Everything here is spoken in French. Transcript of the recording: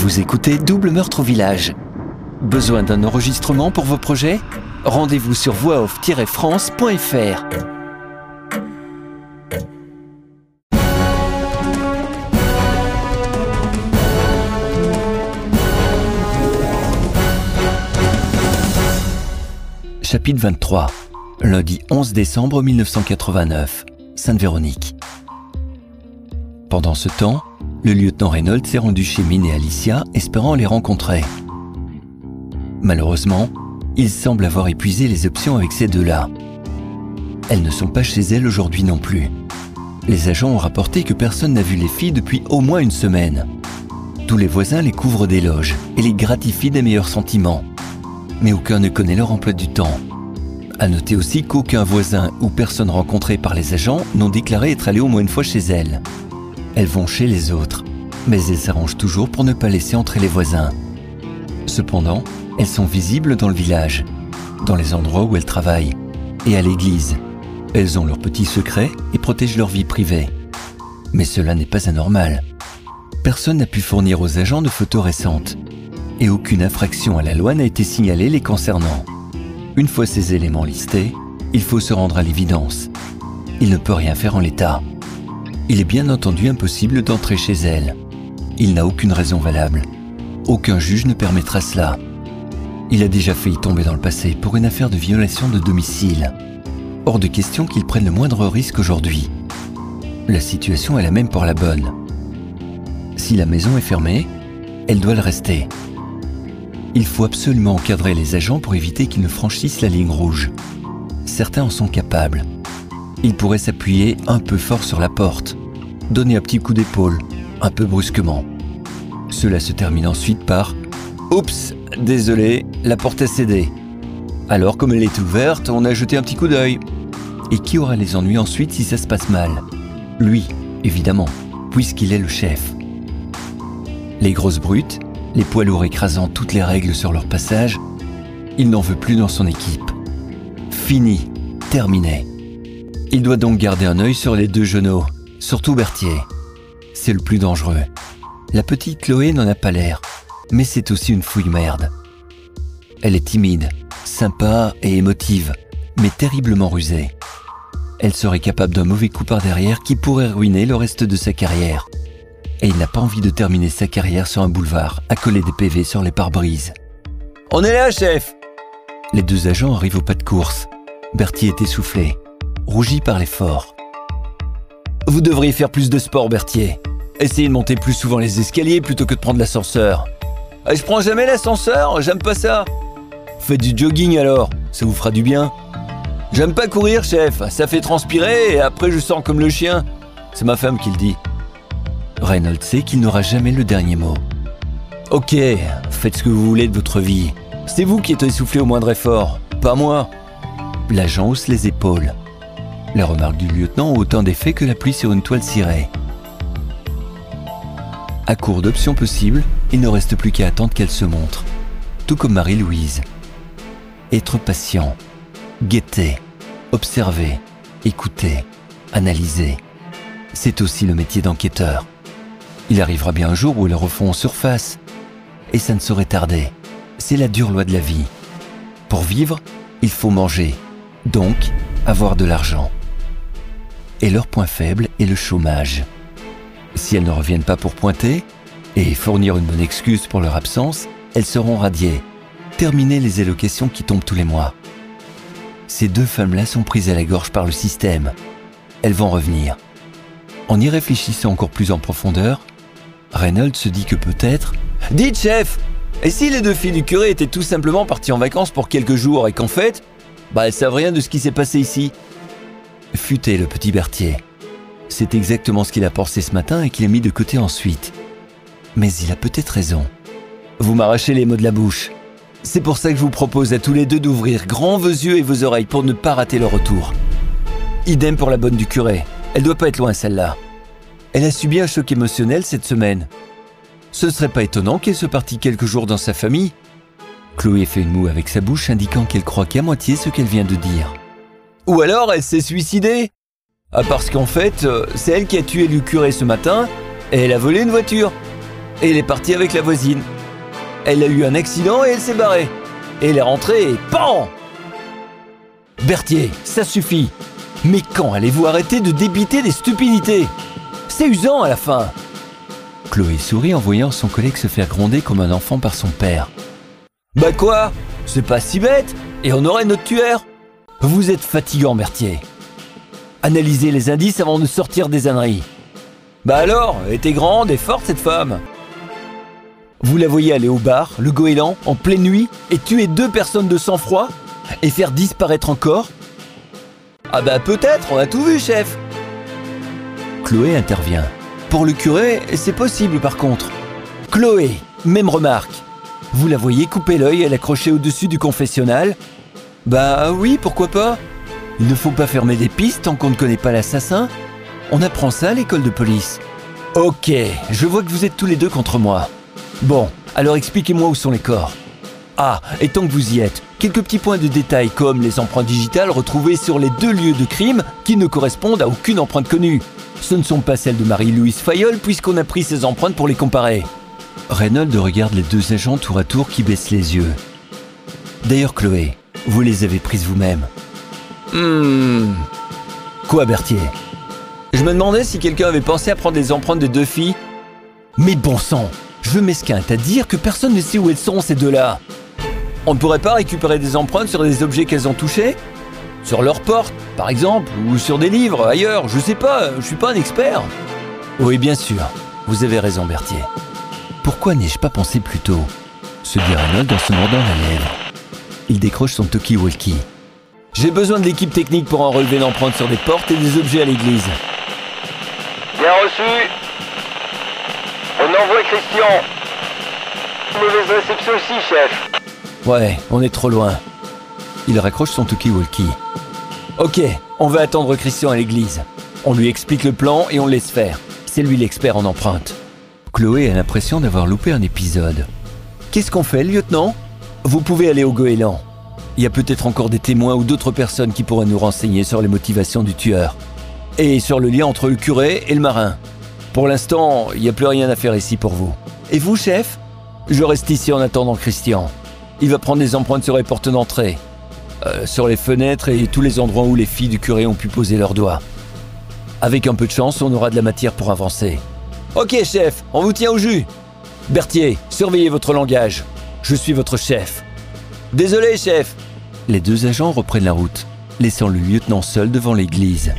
Vous écoutez Double Meurtre au Village. Besoin d'un enregistrement pour vos projets? Rendez-vous sur voixoff-france.fr. Chapitre 23. Lundi 11 décembre 1989. Sainte-Véronique. Pendant ce temps, le lieutenant Reynolds s'est rendu chez Mine et Alicia, espérant les rencontrer. Malheureusement, il semble avoir épuisé les options avec ces deux-là. Elles ne sont pas chez elles aujourd'hui non plus. Les agents ont rapporté que personne n'a vu les filles depuis au moins une semaine. Tous les voisins les couvrent d'éloges et les gratifient des meilleurs sentiments. Mais aucun ne connaît leur emploi du temps. À noter aussi qu'aucun voisin ou personne rencontrée par les agents n'ont déclaré être allé au moins une fois chez elles. Elles vont chez les autres, mais elles s'arrangent toujours pour ne pas laisser entrer les voisins. Cependant, elles sont visibles dans le village, dans les endroits où elles travaillent, et à l'église. Elles ont leurs petits secrets et protègent leur vie privée. Mais cela n'est pas anormal. Personne n'a pu fournir aux agents de photos récentes, et aucune infraction à la loi n'a été signalée les concernant. Une fois ces éléments listés, il faut se rendre à l'évidence. Il ne peut rien faire en l'état. Il est bien entendu impossible d'entrer chez elle. Il n'a aucune raison valable. Aucun juge ne permettra cela. Il a déjà failli tomber dans le passé pour une affaire de violation de domicile. Hors de question qu'il prenne le moindre risque aujourd'hui. La situation est la même pour la bonne. Si la maison est fermée, elle doit le rester. Il faut absolument encadrer les agents pour éviter qu'ils ne franchissent la ligne rouge. Certains en sont capables. Ils pourraient s'appuyer un peu fort sur la porte, donner un petit coup d'épaule, un peu brusquement. Cela se termine ensuite par Oups, désolé, la porte a cédé. Alors, comme elle est ouverte, on a jeté un petit coup d'œil. Et qui aura les ennuis ensuite si ça se passe mal? Lui, évidemment, puisqu'il est le chef. Les grosses brutes, les poids lourds écrasant toutes les règles sur leur passage, il n'en veut plus dans son équipe. Fini, terminé. Il doit donc garder un œil sur les deux genoux, surtout Berthier. C'est le plus dangereux. La petite Chloé n'en a pas l'air, mais c'est aussi une fouille merde. Elle est timide, sympa et émotive, mais terriblement rusée. Elle serait capable d'un mauvais coup par derrière qui pourrait ruiner le reste de sa carrière. Et il n'a pas envie de terminer sa carrière sur un boulevard, à coller des PV sur les pare-brises. On est là, chef Les deux agents arrivent au pas de course. Berthier est essoufflé, rougi par l'effort. Vous devriez faire plus de sport, Berthier. Essayez de monter plus souvent les escaliers plutôt que de prendre l'ascenseur. Ah, je prends jamais l'ascenseur, j'aime pas ça. Faites du jogging alors, ça vous fera du bien. J'aime pas courir, chef, ça fait transpirer et après je sens comme le chien. C'est ma femme qui le dit. Reynolds sait qu'il n'aura jamais le dernier mot. Ok, faites ce que vous voulez de votre vie. C'est vous qui êtes essoufflé au moindre effort, pas moi. L'agent hausse les épaules. Les remarques du lieutenant autant d'effet que la pluie sur une toile cirée. À court d'options possibles, il ne reste plus qu'à attendre qu'elle se montre, tout comme Marie-Louise. Être patient, guetter, observer, écouter, analyser. C'est aussi le métier d'enquêteur. Il arrivera bien un jour où ils refont surface. Et ça ne saurait tarder. C'est la dure loi de la vie. Pour vivre, il faut manger. Donc, avoir de l'argent. Et leur point faible est le chômage. Si elles ne reviennent pas pour pointer et fournir une bonne excuse pour leur absence, elles seront radiées. Terminer les allocations qui tombent tous les mois. Ces deux femmes-là sont prises à la gorge par le système. Elles vont revenir. En y réfléchissant encore plus en profondeur, Reynolds se dit que peut-être... Dites chef Et si les deux filles du curé étaient tout simplement parties en vacances pour quelques jours et qu'en fait, bah elles savent rien de ce qui s'est passé ici? Futé le petit Berthier. C'est exactement ce qu'il a pensé ce matin et qu'il a mis de côté ensuite. Mais il a peut-être raison. Vous m'arrachez les mots de la bouche. C'est pour ça que je vous propose à tous les deux d'ouvrir grand vos yeux et vos oreilles pour ne pas rater le retour. Idem pour la bonne du curé. Elle doit pas être loin celle-là. Elle a subi un choc émotionnel cette semaine. Ce ne serait pas étonnant qu'elle se partie quelques jours dans sa famille. Chloé fait une moue avec sa bouche indiquant qu'elle croit qu'à moitié ce qu'elle vient de dire. Ou alors elle s'est suicidée ah, Parce qu'en fait, euh, c'est elle qui a tué le curé ce matin et elle a volé une voiture. et elle est partie avec la voisine. Elle a eu un accident et elle s'est barrée. Et elle est rentrée et PAN Berthier, ça suffit. Mais quand allez-vous arrêter de débiter des stupidités? C'est usant à la fin. Chloé sourit en voyant son collègue se faire gronder comme un enfant par son père. Bah quoi? C'est pas si bête Et on aurait notre tueur Vous êtes fatigant, Berthier. Analysez les indices avant de sortir des âneries. Bah alors, était grande et forte cette femme. Vous la voyez aller au bar, le goéland, en pleine nuit, et tuer deux personnes de sang-froid Et faire disparaître encore? Ah bah peut-être, on a tout vu, chef Chloé intervient. Pour le curé, c'est possible par contre. Chloé, même remarque. Vous la voyez couper l'œil et l'accrocher au-dessus du confessionnal Bah oui, pourquoi pas Il ne faut pas fermer des pistes tant qu'on ne connaît pas l'assassin. On apprend ça à l'école de police. Ok, je vois que vous êtes tous les deux contre moi. Bon, alors expliquez-moi où sont les corps. Ah, et tant que vous y êtes, quelques petits points de détail comme les empreintes digitales retrouvées sur les deux lieux de crime qui ne correspondent à aucune empreinte connue. Ce ne sont pas celles de Marie-Louise Fayol puisqu'on a pris ces empreintes pour les comparer. Reynolds regarde les deux agents tour à tour qui baissent les yeux. D'ailleurs, Chloé, vous les avez prises vous-même. Hmm. Quoi, Berthier? Je me demandais si quelqu'un avait pensé à prendre les empreintes des deux filles. Mais bon sang, je m'esquinte à dire que personne ne sait où elles sont, ces deux-là. On ne pourrait pas récupérer des empreintes sur des objets qu'elles ont touchés? Sur leur porte, par exemple, ou sur des livres, ailleurs, je sais pas, je suis pas un expert. Oui, bien sûr, vous avez raison, Berthier. Pourquoi n'ai-je pas pensé plus tôt? Se dit Reynolds en se mordant la lèvre. Il décroche son talkie-walkie. J'ai besoin de l'équipe technique pour en relever l'empreinte sur des portes et des objets à l'église. Bien reçu. On envoie Christian. Mauvaise réception aussi, chef. Ouais, on est trop loin. Il raccroche son talkie-walkie. Ok, on va attendre Christian à l'église. On lui explique le plan et on le laisse faire. C'est lui l'expert en empreinte. Chloé a l'impression d'avoir loupé un épisode. Qu'est-ce qu'on fait, lieutenant? Vous pouvez aller au goéland. Il y a peut-être encore des témoins ou d'autres personnes qui pourraient nous renseigner sur les motivations du tueur. Et sur le lien entre le curé et le marin. Pour l'instant, il n'y a plus rien à faire ici pour vous. Et vous, chef? Je reste ici en attendant Christian. Il va prendre les empreintes sur les portes d'entrée, euh, sur les fenêtres et tous les endroits où les filles du curé ont pu poser leurs doigts. Avec un peu de chance, on aura de la matière pour avancer. Ok, chef, on vous tient au jus. Berthier, surveillez votre langage. Je suis votre chef. Désolé, chef. Les deux agents reprennent la route, laissant le lieutenant seul devant l'église.